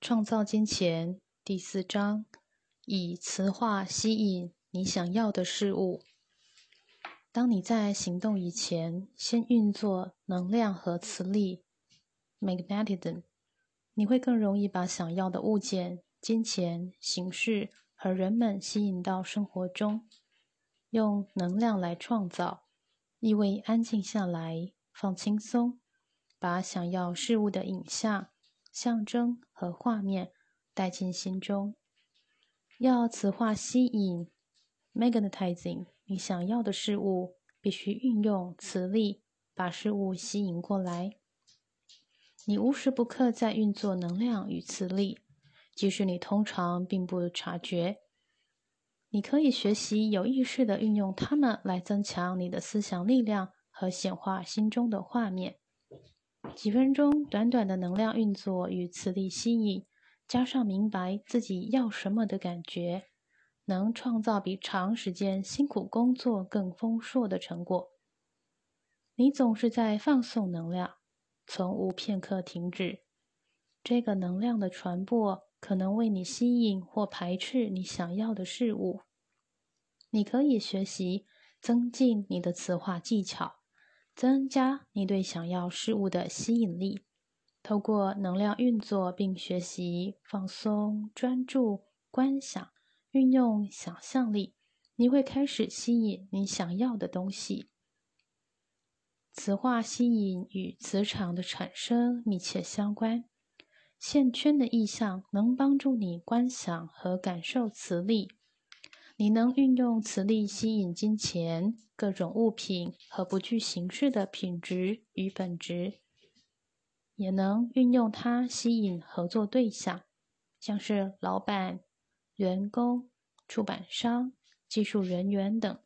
创造金钱第四章：以磁化吸引你想要的事物。当你在行动以前，先运作能量和磁力 （magnetism），你会更容易把想要的物件、金钱、形式和人们吸引到生活中。用能量来创造，意味安静下来，放轻松，把想要事物的影像。象征和画面带进心中，要磁化吸引 （magnetizing） 你想要的事物，必须运用磁力把事物吸引过来。你无时不刻在运作能量与磁力，即使你通常并不察觉。你可以学习有意识的运用它们来增强你的思想力量和显化心中的画面。几分钟短短的能量运作与磁力吸引，加上明白自己要什么的感觉，能创造比长时间辛苦工作更丰硕的成果。你总是在放送能量，从无片刻停止。这个能量的传播可能为你吸引或排斥你想要的事物。你可以学习增进你的磁化技巧。增加你对想要事物的吸引力，透过能量运作，并学习放松、专注、观想、运用想象力，你会开始吸引你想要的东西。磁化吸引与磁场的产生密切相关。线圈的意象能帮助你观想和感受磁力。你能运用磁力吸引金钱、各种物品和不具形式的品质与本质，也能运用它吸引合作对象，像是老板、员工、出版商、技术人员等。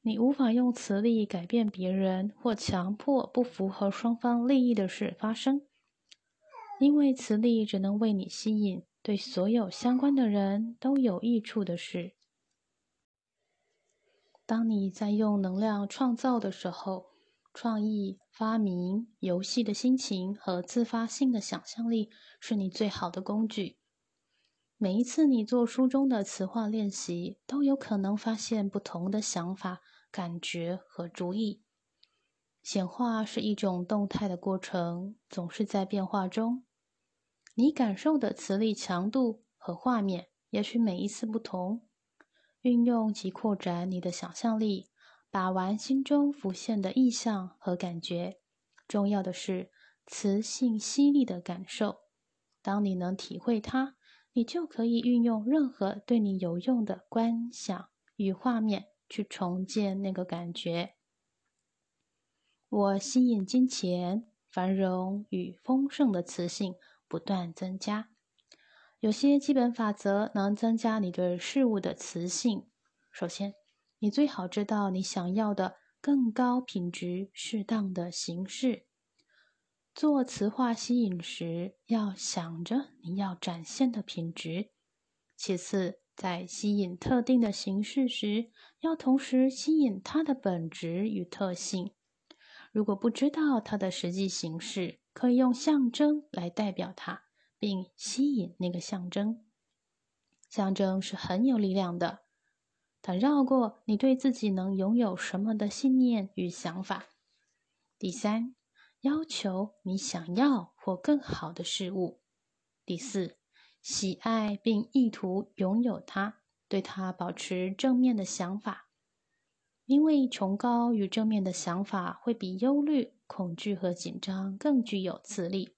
你无法用磁力改变别人或强迫不符合双方利益的事发生，因为磁力只能为你吸引。对所有相关的人都有益处的事。当你在用能量创造的时候，创意、发明、游戏的心情和自发性的想象力是你最好的工具。每一次你做书中的词化练习，都有可能发现不同的想法、感觉和主意。显化是一种动态的过程，总是在变化中。你感受的磁力强度和画面，也许每一次不同。运用及扩展你的想象力，把玩心中浮现的意象和感觉。重要的是磁性犀利的感受。当你能体会它，你就可以运用任何对你有用的观想与画面去重建那个感觉。我吸引金钱、繁荣与丰盛的磁性。不断增加，有些基本法则能增加你对事物的磁性。首先，你最好知道你想要的更高品质、适当的形式。做磁化吸引时，要想着你要展现的品质。其次，在吸引特定的形式时，要同时吸引它的本质与特性。如果不知道它的实际形式，可以用象征来代表它，并吸引那个象征。象征是很有力量的，它绕过你对自己能拥有什么的信念与想法。第三，要求你想要或更好的事物。第四，喜爱并意图拥有它，对它保持正面的想法，因为崇高与正面的想法会比忧虑。恐惧和紧张更具有磁力。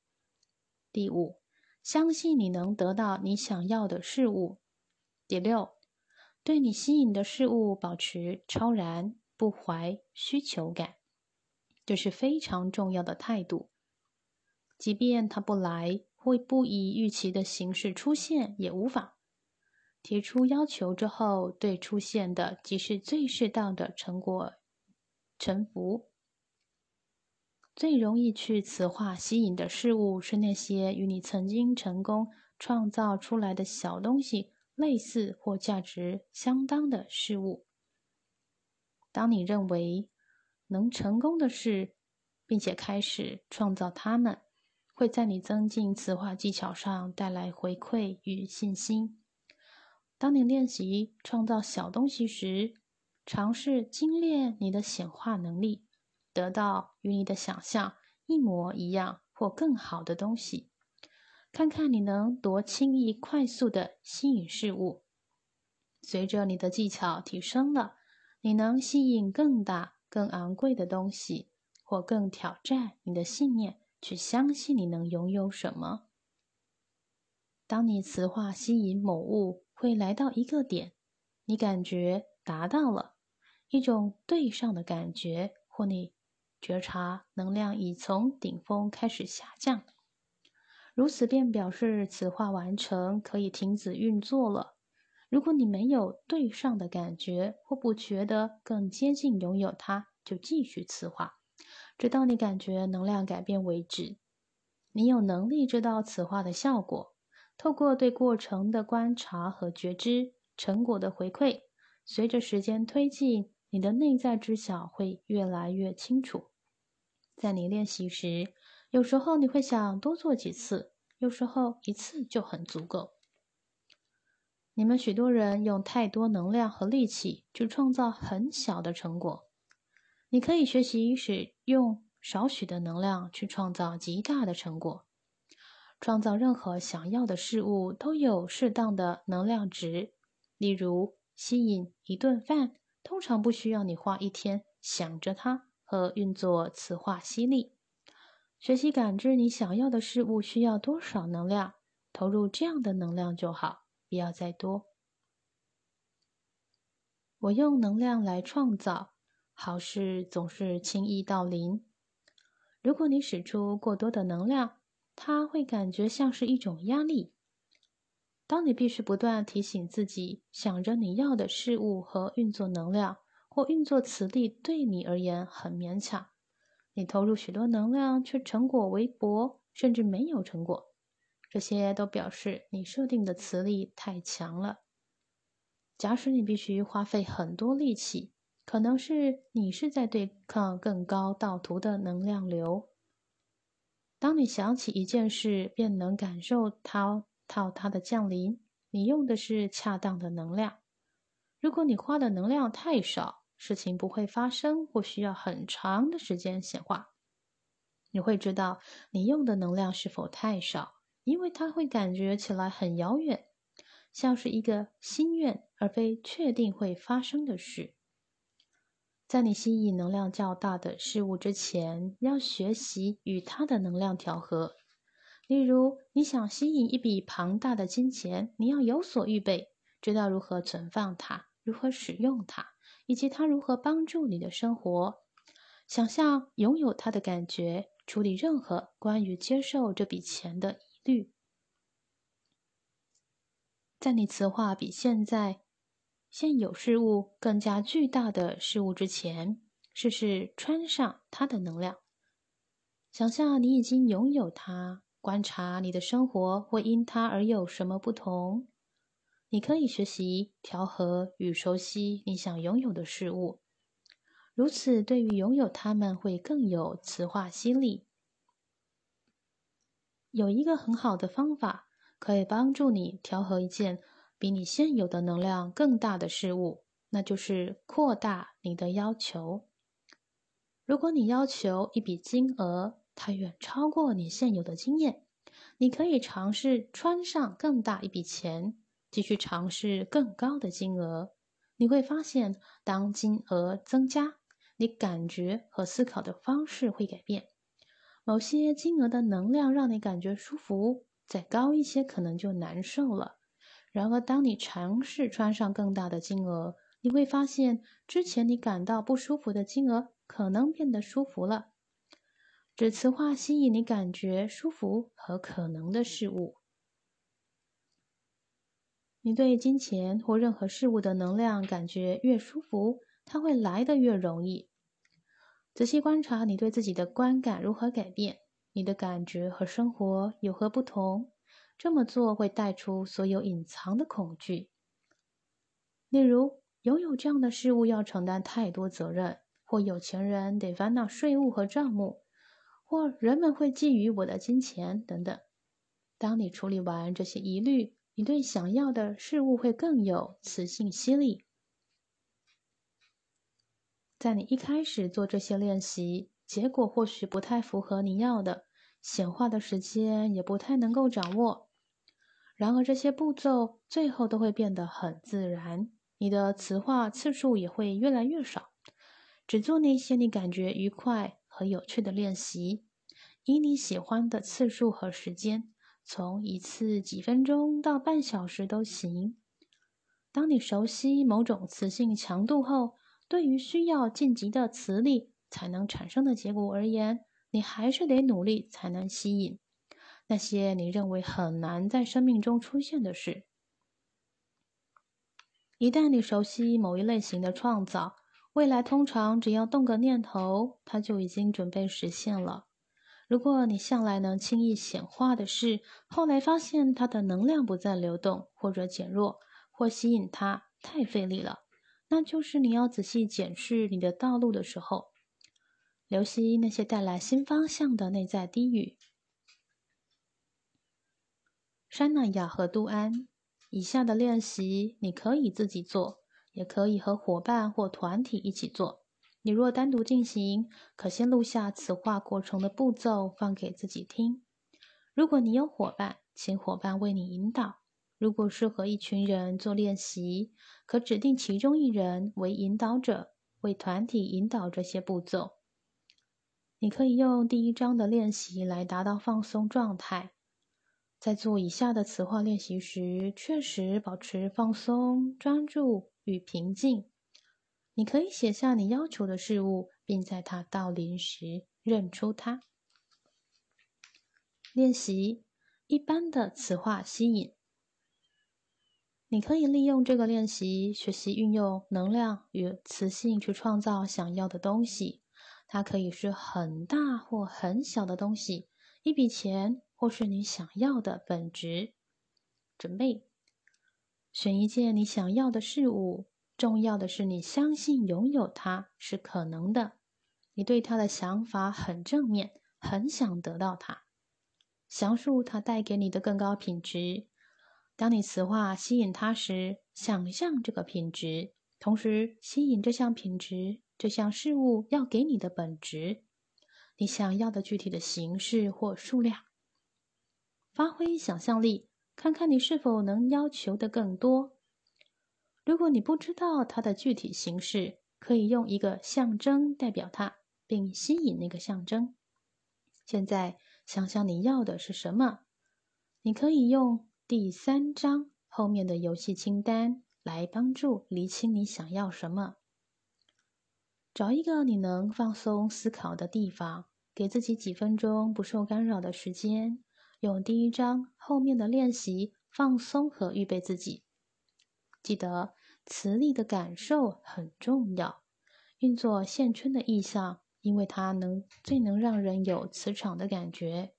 第五，相信你能得到你想要的事物。第六，对你吸引的事物保持超然，不怀需求感，这是非常重要的态度。即便它不来，会不以预期的形式出现也无妨。提出要求之后，对出现的即是最适当的成果臣服。最容易去磁化吸引的事物是那些与你曾经成功创造出来的小东西类似或价值相当的事物。当你认为能成功的事，并且开始创造它们，会在你增进磁化技巧上带来回馈与信心。当你练习创造小东西时，尝试精炼你的显化能力，得到与你的想象一模一样或更好的东西。看看你能多轻易、快速的吸引事物。随着你的技巧提升了，你能吸引更大、更昂贵的东西，或更挑战你的信念，去相信你能拥有什么。当你磁化吸引某物，会来到一个点，你感觉达到了一种对上的感觉，或你觉察能量已从顶峰开始下降。如此便表示此话完成，可以停止运作了。如果你没有对上的感觉，或不觉得更接近拥有它，就继续此话，直到你感觉能量改变为止。你有能力知道此话的效果，透过对过程的观察和觉知，成果的回馈。随着时间推进，你的内在知晓会越来越清楚。在你练习时。有时候你会想多做几次，有时候一次就很足够。你们许多人用太多能量和力气去创造很小的成果，你可以学习使用少许的能量去创造极大的成果。创造任何想要的事物都有适当的能量值，例如吸引一顿饭，通常不需要你花一天想着它和运作磁化吸力。学习感知你想要的事物需要多少能量，投入这样的能量就好，不要再多。我用能量来创造，好事总是轻易到临。如果你使出过多的能量，它会感觉像是一种压力。当你必须不断提醒自己，想着你要的事物和运作能量或运作磁力对你而言很勉强。你投入许多能量，却成果微薄，甚至没有成果。这些都表示你设定的磁力太强了。假使你必须花费很多力气，可能是你是在对抗更高道途的能量流。当你想起一件事，便能感受它到它的降临。你用的是恰当的能量。如果你花的能量太少，事情不会发生，或需要很长的时间显化。你会知道你用的能量是否太少，因为它会感觉起来很遥远，像是一个心愿，而非确定会发生的事。在你吸引能量较大的事物之前，要学习与它的能量调和。例如，你想吸引一笔庞大的金钱，你要有所预备，知道如何存放它，如何使用它。以及它如何帮助你的生活，想象拥有它的感觉，处理任何关于接受这笔钱的疑虑。在你磁化比现在现有事物更加巨大的事物之前，试试穿上它的能量。想象你已经拥有它，观察你的生活会因它而有什么不同。你可以学习调和与熟悉你想拥有的事物，如此对于拥有它们会更有磁化吸力。有一个很好的方法可以帮助你调和一件比你现有的能量更大的事物，那就是扩大你的要求。如果你要求一笔金额，它远超过你现有的经验，你可以尝试穿上更大一笔钱。继续尝试更高的金额，你会发现，当金额增加，你感觉和思考的方式会改变。某些金额的能量让你感觉舒服，再高一些可能就难受了。然而，当你尝试穿上更大的金额，你会发现，之前你感到不舒服的金额可能变得舒服了。只磁化吸引你感觉舒服和可能的事物。你对金钱或任何事物的能量感觉越舒服，它会来得越容易。仔细观察你对自己的观感如何改变，你的感觉和生活有何不同。这么做会带出所有隐藏的恐惧，例如拥有这样的事物要承担太多责任，或有钱人得烦恼税务和账目，或人们会觊觎我的金钱等等。当你处理完这些疑虑，你对想要的事物会更有磁性吸力。在你一开始做这些练习，结果或许不太符合你要的，显化的时间也不太能够掌握。然而，这些步骤最后都会变得很自然，你的词化次数也会越来越少。只做那些你感觉愉快和有趣的练习，以你喜欢的次数和时间，从一次几分钟到半小时都行。当你熟悉某种磁性强度后，对于需要晋级的磁力才能产生的结果而言，你还是得努力才能吸引那些你认为很难在生命中出现的事。一旦你熟悉某一类型的创造，未来通常只要动个念头，它就已经准备实现了。如果你向来能轻易显化的事，后来发现它的能量不再流动，或者减弱，或吸引它太费力了，那就是你要仔细检视你的道路的时候，留心那些带来新方向的内在低语。山那亚和杜安，以下的练习你可以自己做。也可以和伙伴或团体一起做。你若单独进行，可先录下此化过程的步骤，放给自己听。如果你有伙伴，请伙伴为你引导。如果适合一群人做练习，可指定其中一人为引导者，为团体引导这些步骤。你可以用第一章的练习来达到放松状态。在做以下的词化练习时，确实保持放松、专注。与平静，你可以写下你要求的事物，并在它到临时认出它。练习一般的词化吸引，你可以利用这个练习学习运用能量与磁性去创造想要的东西。它可以是很大或很小的东西，一笔钱或是你想要的本质。准备。选一件你想要的事物，重要的是你相信拥有它是可能的。你对它的想法很正面，很想得到它。详述它带给你的更高品质。当你词化吸引它时，想象这个品质，同时吸引这项品质、这项事物要给你的本质，你想要的具体的形式或数量。发挥想象力。看看你是否能要求的更多。如果你不知道它的具体形式，可以用一个象征代表它，并吸引那个象征。现在想想你要的是什么？你可以用第三章后面的游戏清单来帮助厘清你想要什么。找一个你能放松思考的地方，给自己几分钟不受干扰的时间。用第一章后面的练习放松和预备自己。记得磁力的感受很重要。运作线圈的意象，因为它能最能让人有磁场的感觉。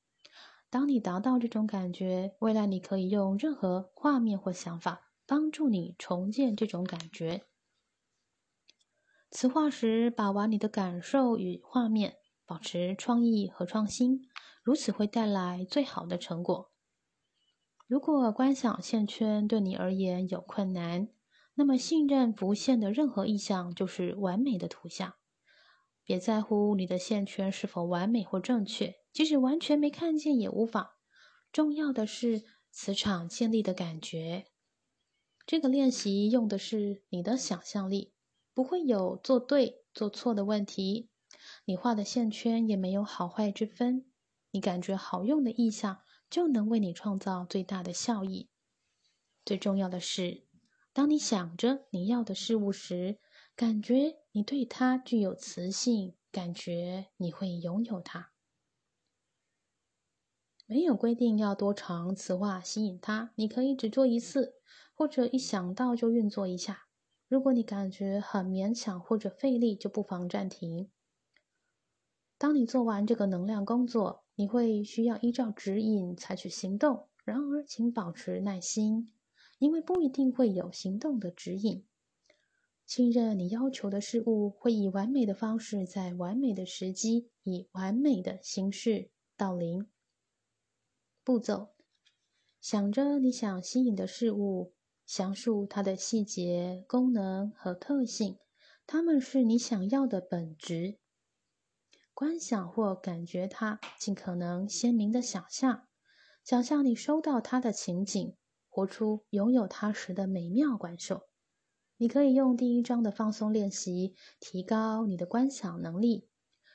当你达到这种感觉，未来你可以用任何画面或想法帮助你重建这种感觉。磁化时，把玩你的感受与画面，保持创意和创新。如此会带来最好的成果。如果观想线圈对你而言有困难，那么信任浮现的任何意象就是完美的图像。别在乎你的线圈是否完美或正确，即使完全没看见也无妨。重要的是磁场建立的感觉。这个练习用的是你的想象力，不会有做对做错的问题。你画的线圈也没有好坏之分。你感觉好用的意象，就能为你创造最大的效益。最重要的是，当你想着你要的事物时，感觉你对它具有磁性，感觉你会拥有它。没有规定要多长磁化吸引它，你可以只做一次，或者一想到就运作一下。如果你感觉很勉强或者费力，就不妨暂停。当你做完这个能量工作。你会需要依照指引采取行动，然而请保持耐心，因为不一定会有行动的指引。信任你要求的事物会以完美的方式，在完美的时机，以完美的形式到临。步骤：想着你想吸引的事物，详述它的细节、功能和特性，它们是你想要的本质。观想或感觉它，尽可能鲜明的想象，想象你收到它的情景，活出拥有它时的美妙感受。你可以用第一章的放松练习提高你的观想能力。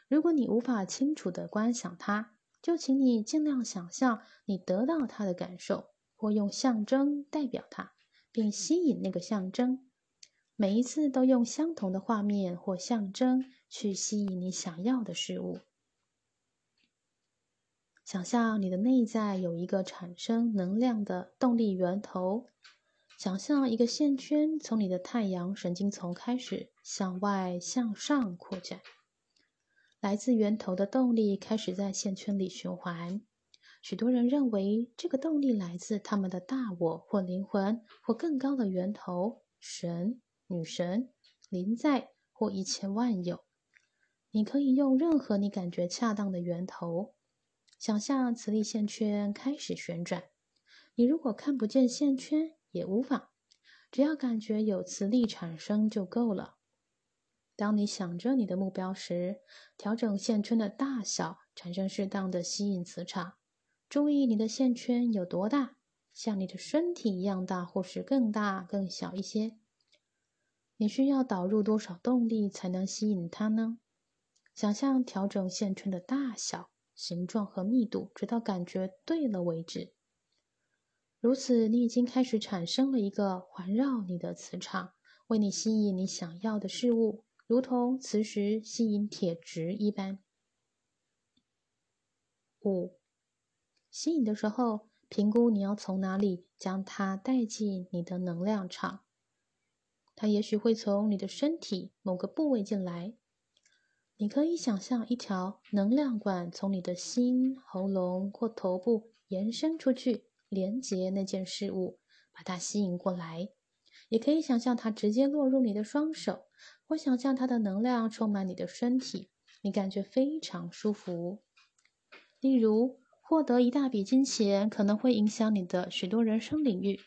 如果你无法清楚的观想它，就请你尽量想象你得到它的感受，或用象征代表它，并吸引那个象征。每一次都用相同的画面或象征去吸引你想要的事物。想象你的内在有一个产生能量的动力源头。想象一个线圈从你的太阳神经丛开始向外向上扩展，来自源头的动力开始在线圈里循环。许多人认为这个动力来自他们的大我或灵魂或更高的源头——神、女神、灵在或一切万有。你可以用任何你感觉恰当的源头，想象磁力线圈开始旋转。你如果看不见线圈，也无妨，只要感觉有磁力产生就够了。当你想着你的目标时，调整线圈的大小，产生适当的吸引磁场。注意你的线圈有多大，像你的身体一样大，或是更大、更小一些。你需要导入多少动力才能吸引它呢？想象调整线圈的大小、形状和密度，直到感觉对了为止。如此，你已经开始产生了一个环绕你的磁场，为你吸引你想要的事物，如同磁石吸引铁质一般。五，吸引的时候，评估你要从哪里将它带进你的能量场。它也许会从你的身体某个部位进来。你可以想象一条能量管从你的心、喉咙或头部延伸出去。连接那件事物，把它吸引过来，也可以想象它直接落入你的双手，或想象它的能量充满你的身体，你感觉非常舒服。例如，获得一大笔金钱可能会影响你的许多人生领域，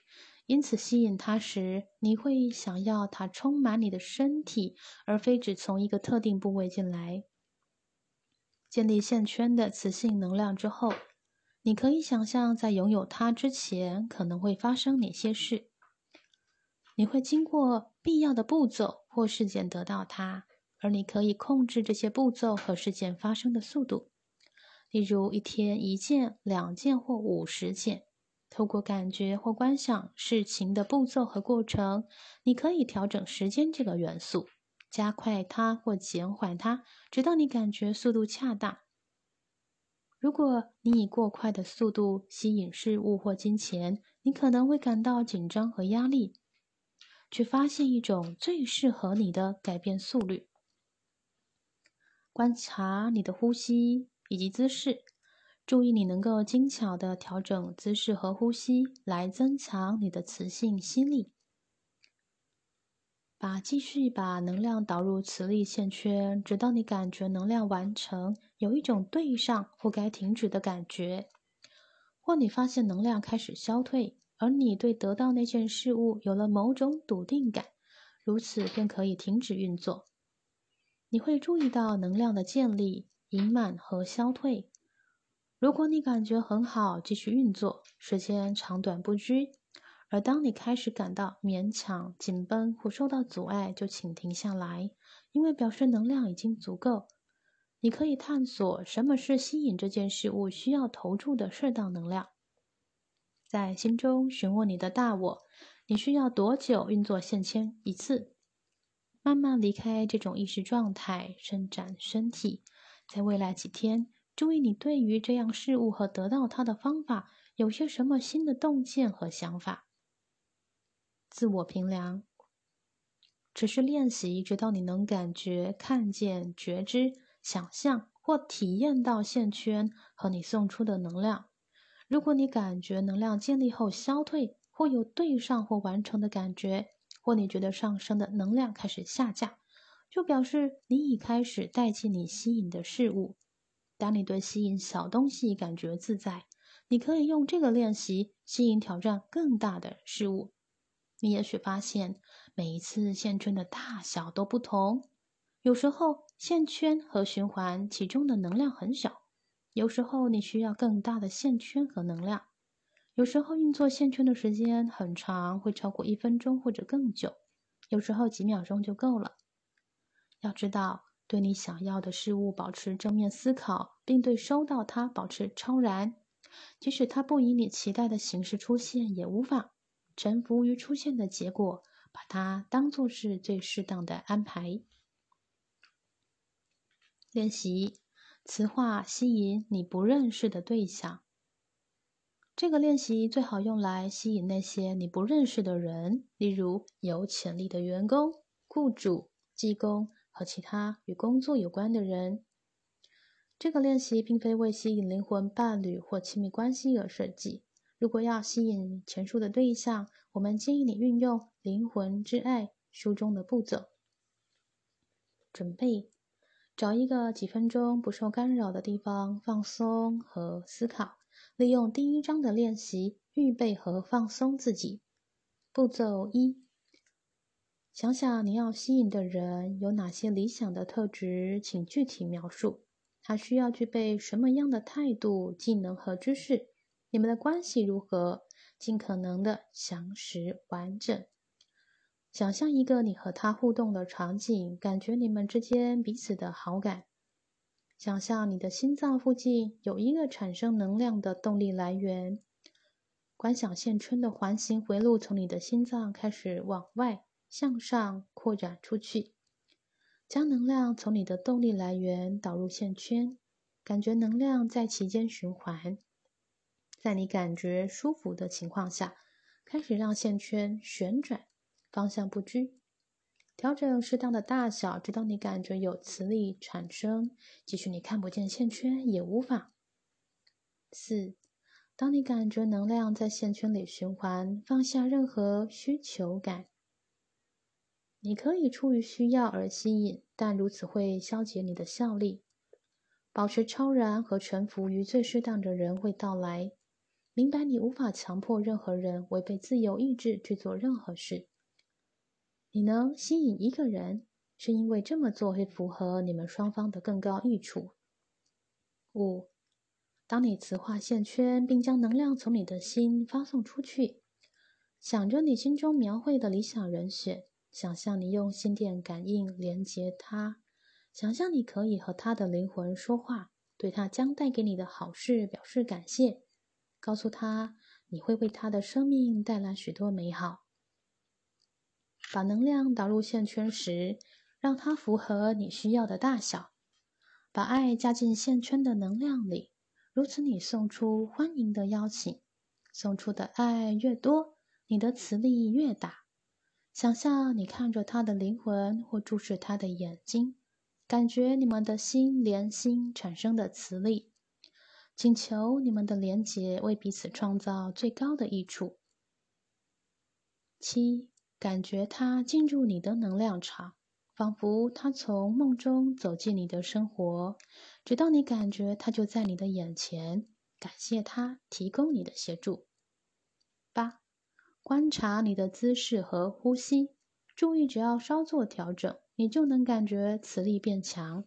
因此吸引它时，你会想要它充满你的身体，而非只从一个特定部位进来。建立线圈的磁性能量之后。你可以想象，在拥有它之前可能会发生哪些事。你会经过必要的步骤或事件得到它，而你可以控制这些步骤和事件发生的速度。例如，一天一件、两件或五十件。透过感觉或观想事情的步骤和过程，你可以调整时间这个元素，加快它或减缓它，直到你感觉速度恰当。如果你以过快的速度吸引事物或金钱，你可能会感到紧张和压力。去发现一种最适合你的改变速率。观察你的呼吸以及姿势，注意你能够精巧的调整姿势和呼吸，来增强你的磁性吸力。把继续把能量导入磁力线圈，直到你感觉能量完成，有一种对上或该停止的感觉，或你发现能量开始消退，而你对得到那件事物有了某种笃定感，如此便可以停止运作。你会注意到能量的建立、盈满和消退。如果你感觉很好，继续运作，时间长短不拘。而当你开始感到勉强、紧绷或受到阻碍，就请停下来，因为表示能量已经足够。你可以探索什么是吸引这件事物需要投注的适当能量。在心中询问你的大我：你需要多久运作线圈一次？慢慢离开这种意识状态，伸展身体。在未来几天，注意你对于这样事物和得到它的方法有些什么新的洞见和想法。自我评量，只是练习，直到你能感觉、看见、觉知、想象或体验到线圈和你送出的能量。如果你感觉能量建立后消退，或有对上或完成的感觉，或你觉得上升的能量开始下降，就表示你已开始带进你吸引的事物。当你对吸引小东西感觉自在，你可以用这个练习吸引挑战更大的事物。你也许发现，每一次线圈的大小都不同。有时候线圈和循环其中的能量很小，有时候你需要更大的线圈和能量。有时候运作线圈的时间很长，会超过一分钟或者更久；有时候几秒钟就够了。要知道，对你想要的事物保持正面思考，并对收到它保持超然，即使它不以你期待的形式出现，也无妨。臣服于出现的结果，把它当作是最适当的安排。练习词化吸引你不认识的对象。这个练习最好用来吸引那些你不认识的人，例如有潜力的员工、雇主、技工和其他与工作有关的人。这个练习并非为吸引灵魂伴侣或亲密关系而设计。如果要吸引前述的对象，我们建议你运用《灵魂之爱》书中的步骤：准备，找一个几分钟不受干扰的地方放松和思考。利用第一章的练习，预备和放松自己。步骤一：想想你要吸引的人有哪些理想的特质，请具体描述。他需要具备什么样的态度、技能和知识？你们的关系如何？尽可能的详实完整。想象一个你和他互动的场景，感觉你们之间彼此的好感。想象你的心脏附近有一个产生能量的动力来源。观想线圈的环形回路从你的心脏开始往外向上扩展出去，将能量从你的动力来源导入线圈，感觉能量在其间循环。在你感觉舒服的情况下，开始让线圈旋转，方向不拘，调整适当的大小，直到你感觉有磁力产生。即使你看不见线圈也无妨。四，当你感觉能量在线圈里循环，放下任何需求感。你可以出于需要而吸引，但如此会消解你的效力。保持超然和臣服于最适当的人会到来。明白，你无法强迫任何人违背自由意志去做任何事。你能吸引一个人，是因为这么做会符合你们双方的更高益处。五，当你磁化线圈，并将能量从你的心发送出去，想着你心中描绘的理想人选，想象你用心电感应连接他，想象你可以和他的灵魂说话，对他将带给你的好事表示感谢。告诉他，你会为他的生命带来许多美好。把能量导入线圈时，让它符合你需要的大小。把爱加进线圈的能量里，如此你送出欢迎的邀请。送出的爱越多，你的磁力越大。想象你看着他的灵魂，或注视他的眼睛，感觉你们的心连心产生的磁力。请求你们的连结为彼此创造最高的益处。七，感觉他进入你的能量场，仿佛他从梦中走进你的生活，直到你感觉他就在你的眼前。感谢他提供你的协助。八，观察你的姿势和呼吸，注意只要稍作调整，你就能感觉磁力变强。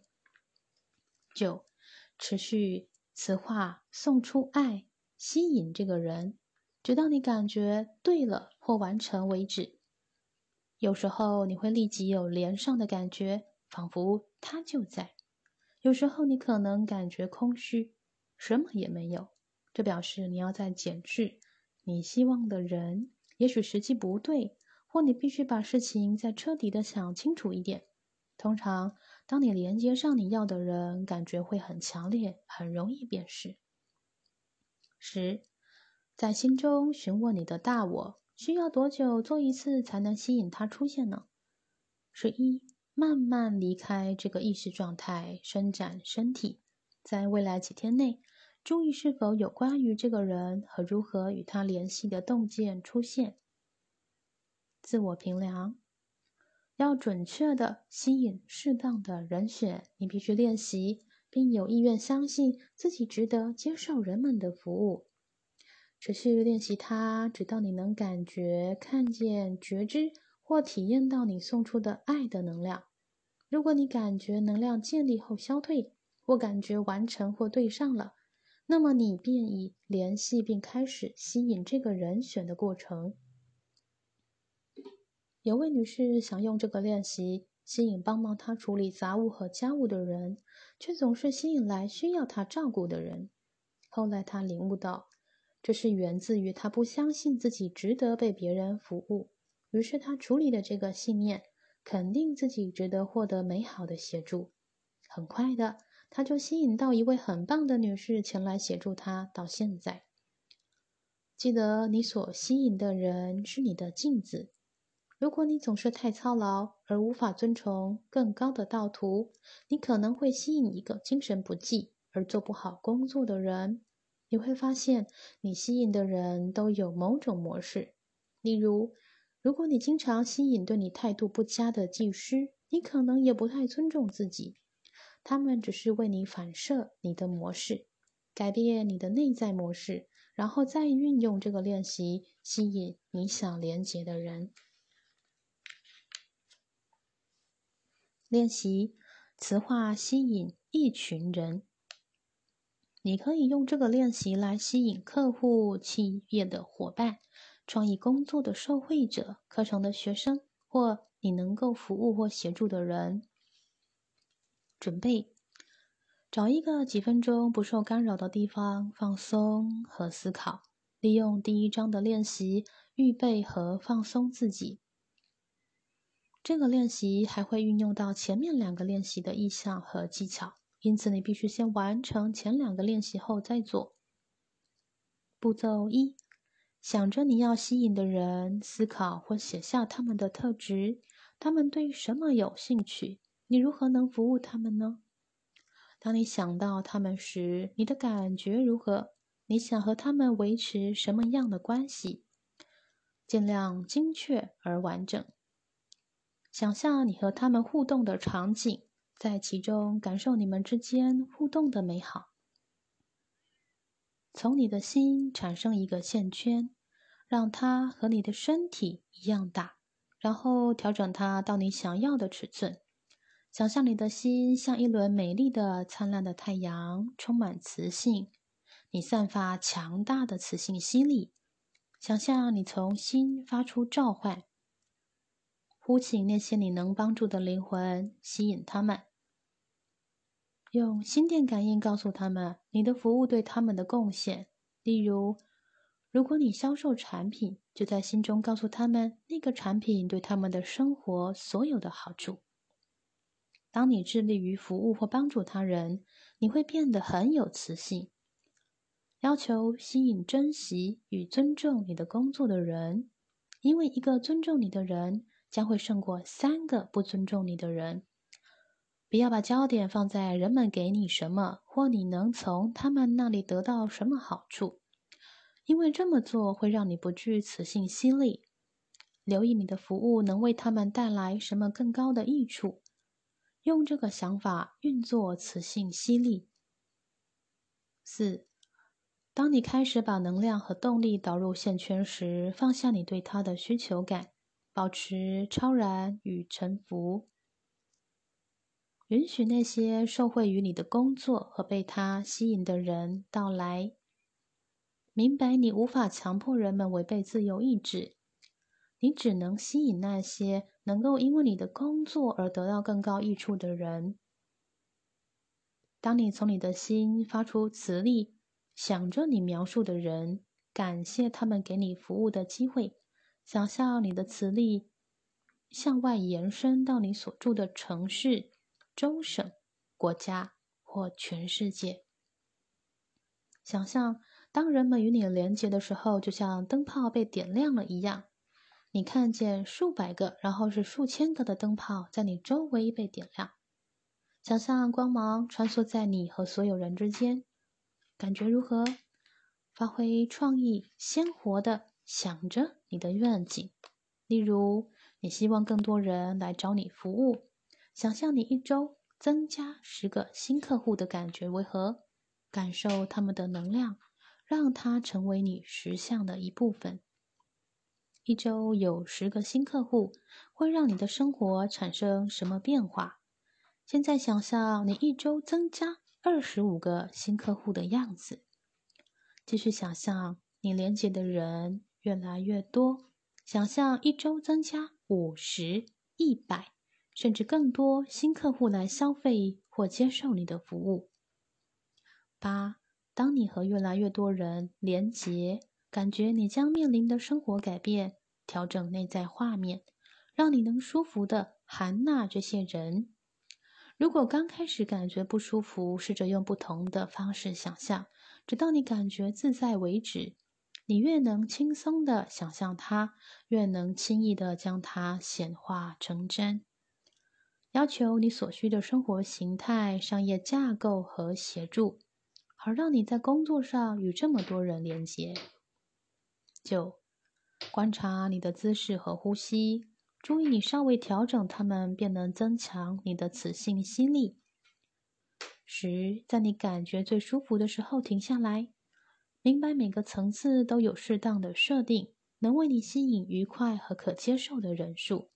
九，持续。磁化送出爱，吸引这个人，直到你感觉对了或完成为止。有时候你会立即有连上的感觉，仿佛他就在；有时候你可能感觉空虚，什么也没有。这表示你要在检视你希望的人，也许时机不对，或你必须把事情再彻底的想清楚一点。通常。当你连接上你要的人，感觉会很强烈，很容易辨识。十，在心中询问你的大我，需要多久做一次才能吸引他出现呢？十一，慢慢离开这个意识状态，伸展身体，在未来几天内，注意是否有关于这个人和如何与他联系的洞见出现。自我评量。要准确的吸引适当的人选，你必须练习，并有意愿相信自己值得接受人们的服务。持续练习它，直到你能感觉、看见、觉知或体验到你送出的爱的能量。如果你感觉能量建立后消退，或感觉完成或对上了，那么你便已联系并开始吸引这个人选的过程。有位女士想用这个练习吸引帮忙她处理杂物和家务的人，却总是吸引来需要她照顾的人。后来她领悟到，这是源自于她不相信自己值得被别人服务。于是她处理的这个信念，肯定自己值得获得美好的协助。很快的，他就吸引到一位很棒的女士前来协助他。到现在，记得你所吸引的人是你的镜子。如果你总是太操劳而无法遵从更高的道途，你可能会吸引一个精神不济而做不好工作的人。你会发现，你吸引的人都有某种模式。例如，如果你经常吸引对你态度不佳的技师，你可能也不太尊重自己。他们只是为你反射你的模式，改变你的内在模式，然后再运用这个练习吸引你想连接的人。练习磁化吸引一群人。你可以用这个练习来吸引客户、企业的伙伴、创意工作的受惠者、课程的学生或你能够服务或协助的人。准备，找一个几分钟不受干扰的地方放松和思考。利用第一章的练习预备和放松自己。这个练习还会运用到前面两个练习的意象和技巧，因此你必须先完成前两个练习后再做。步骤一：想着你要吸引的人，思考或写下他们的特质，他们对什么有兴趣，你如何能服务他们呢？当你想到他们时，你的感觉如何？你想和他们维持什么样的关系？尽量精确而完整。想象你和他们互动的场景，在其中感受你们之间互动的美好。从你的心产生一个线圈，让它和你的身体一样大，然后调整它到你想要的尺寸。想象你的心像一轮美丽的、灿烂的太阳，充满磁性，你散发强大的磁性吸力。想象你从心发出召唤。呼请那些你能帮助的灵魂，吸引他们，用心电感应告诉他们你的服务对他们的贡献。例如，如果你销售产品，就在心中告诉他们那个产品对他们的生活所有的好处。当你致力于服务或帮助他人，你会变得很有磁性。要求吸引、珍惜与尊重你的工作的人，因为一个尊重你的人。将会胜过三个不尊重你的人。不要把焦点放在人们给你什么，或你能从他们那里得到什么好处，因为这么做会让你不具磁性吸力。留意你的服务能为他们带来什么更高的益处，用这个想法运作磁性吸力。四，当你开始把能量和动力导入线圈时，放下你对他的需求感。保持超然与臣服，允许那些受惠于你的工作和被他吸引的人到来。明白你无法强迫人们违背自由意志，你只能吸引那些能够因为你的工作而得到更高益处的人。当你从你的心发出磁力，想着你描述的人，感谢他们给你服务的机会。想象你的磁力向外延伸到你所住的城市、州省、国家或全世界。想象当人们与你连接的时候，就像灯泡被点亮了一样，你看见数百个，然后是数千个的灯泡在你周围被点亮。想象光芒穿梭在你和所有人之间，感觉如何？发挥创意，鲜活的。想着你的愿景，例如，你希望更多人来找你服务，想象你一周增加十个新客户的感觉为何？感受他们的能量，让它成为你实相的一部分。一周有十个新客户，会让你的生活产生什么变化？现在想象你一周增加二十五个新客户的样子，继续想象你连接的人越来越多。想象一周增加五十、一百，甚至更多新客户来消费或接受你的服务。八，当你和越来越多人连结，感觉你将面临的生活改变，调整内在画面，让你能舒服的含纳这些人。如果刚开始感觉不舒服，试着用不同的方式想象，直到你感觉自在为止。你越能轻松的想象它，越能轻易的将它显化成真。要求你所需的生活形态、商业架构和协助，好让你在工作上与这么多人连接。九，观察你的姿势和呼吸，注意你稍微调整它们，便能增强你的磁性吸力。十，在你感觉最舒服的时候停下来。明白每个层次都有适当的设定，能为你吸引愉快和可接受的人数。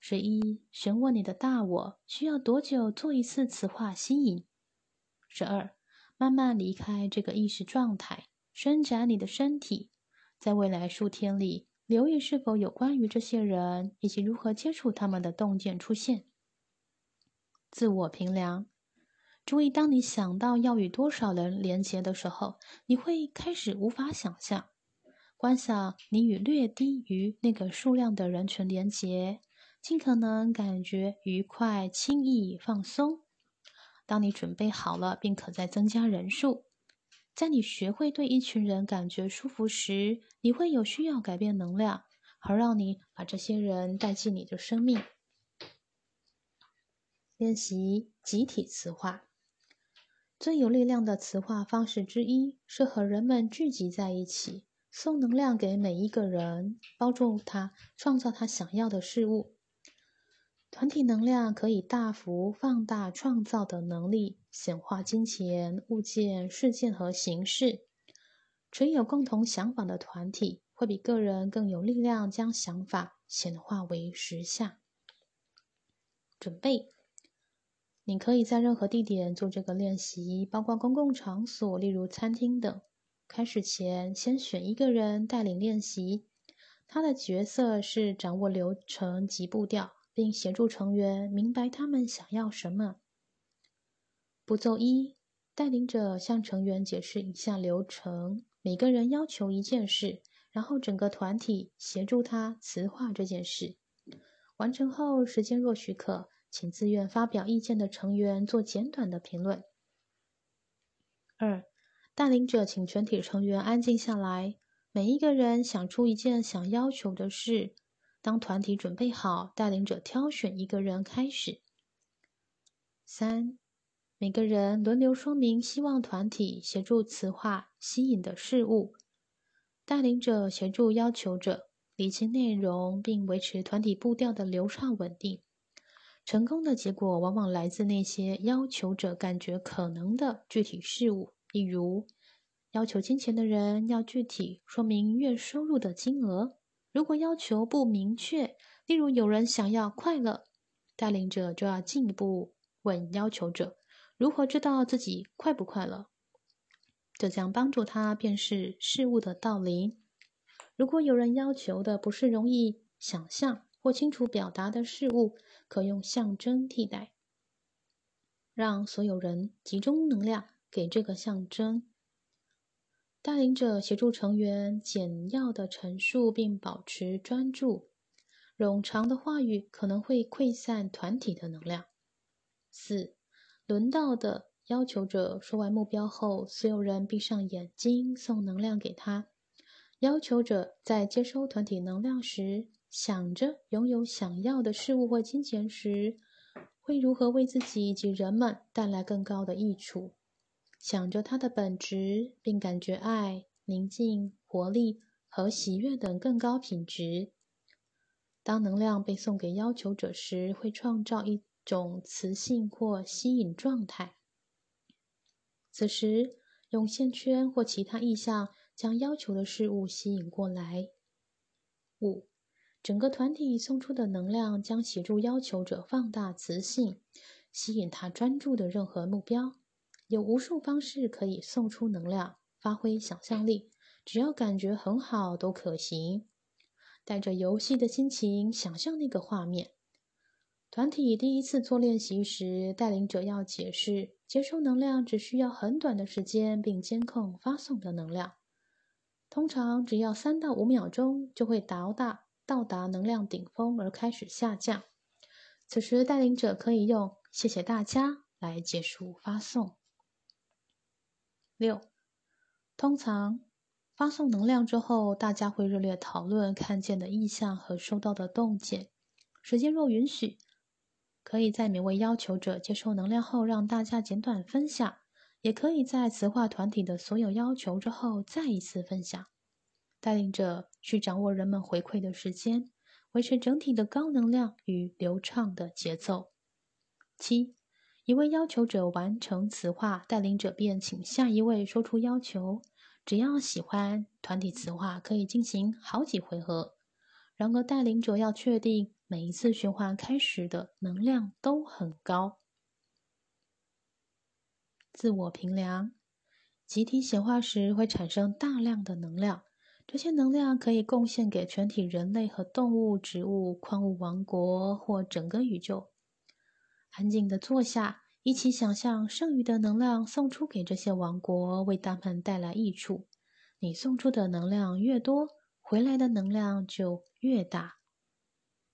十一，询问你的大我需要多久做一次磁化吸引。十二，慢慢离开这个意识状态，伸展你的身体，在未来数天里，留意是否有关于这些人以及如何接触他们的洞见出现。自我评量。注意，当你想到要与多少人连接的时候，你会开始无法想象。观想你与略低于那个数量的人群连接，尽可能感觉愉快、轻易、放松。当你准备好了，并可再增加人数。在你学会对一群人感觉舒服时，你会有需要改变能量，好让你把这些人带进你的生命。练习集体磁化。最有力量的磁化方式之一是和人们聚集在一起，送能量给每一个人，帮助他创造他想要的事物。团体能量可以大幅放大创造的能力，显化金钱、物件、事件和形式。持有共同想法的团体会比个人更有力量，将想法显化为实相。准备。你可以在任何地点做这个练习，包括公共场所，例如餐厅等。开始前，先选一个人带领练习，他的角色是掌握流程及步调，并协助成员明白他们想要什么。步骤一：带领者向成员解释以下流程，每个人要求一件事，然后整个团体协助他词化这件事。完成后，时间若许可。请自愿发表意见的成员做简短的评论。二，带领者请全体成员安静下来，每一个人想出一件想要求的事。当团体准备好，带领者挑选一个人开始。三，每个人轮流说明希望团体协助磁化吸引的事物，带领者协助要求者理清内容，并维持团体步调的流畅稳定。成功的结果往往来自那些要求者感觉可能的具体事物，例如，要求金钱的人要具体说明月收入的金额；如果要求不明确，例如有人想要快乐，带领者就要进一步问要求者如何知道自己快不快乐，这将帮助他辨识事物的道理。如果有人要求的不是容易想象或清楚表达的事物，可用象征替代，让所有人集中能量给这个象征。带领者协助成员简要的陈述，并保持专注。冗长的话语可能会溃散团体的能量。四，轮到的要求者说完目标后，所有人闭上眼睛，送能量给他。要求者在接收团体能量时。想着拥有想要的事物或金钱时，会如何为自己以及人们带来更高的益处？想着它的本质，并感觉爱、宁静、活力和喜悦等更高品质，当能量被送给要求者时，会创造一种磁性或吸引状态。此时，用线圈或其他意象将要求的事物吸引过来。五，整个团体送出的能量将协助要求者放大磁性，吸引他专注的任何目标。有无数方式可以送出能量，发挥想象力，只要感觉很好都可行。带着游戏的心情，想象那个画面。团体第一次做练习时，带领者要解释：接收能量只需要很短的时间，并监控发送的能量。通常只要三到五秒钟，就会到达到达能量顶峰而开始下降。此时，带领者可以用“谢谢大家”来结束发送。六，通常发送能量之后，大家会热烈讨论看见的意象和收到的洞见。时间若允许。可以在每位要求者接受能量后，让大家简短分享；也可以在磁化团体的所有要求之后再一次分享。带领者去掌握人们回馈的时间，维持整体的高能量与流畅的节奏。七，一位要求者完成磁化，带领者便请下一位说出要求。只要喜欢，团体磁化可以进行好几回合。然而，带领者要确定。每一次循环开始的能量都很高。自我评量，集体显化时会产生大量的能量，这些能量可以贡献给全体人类和动物、植物、矿物王国或整个宇宙。安静的坐下，一起想象剩余的能量送出给这些王国，为他们带来益处。你送出的能量越多，回来的能量就越大。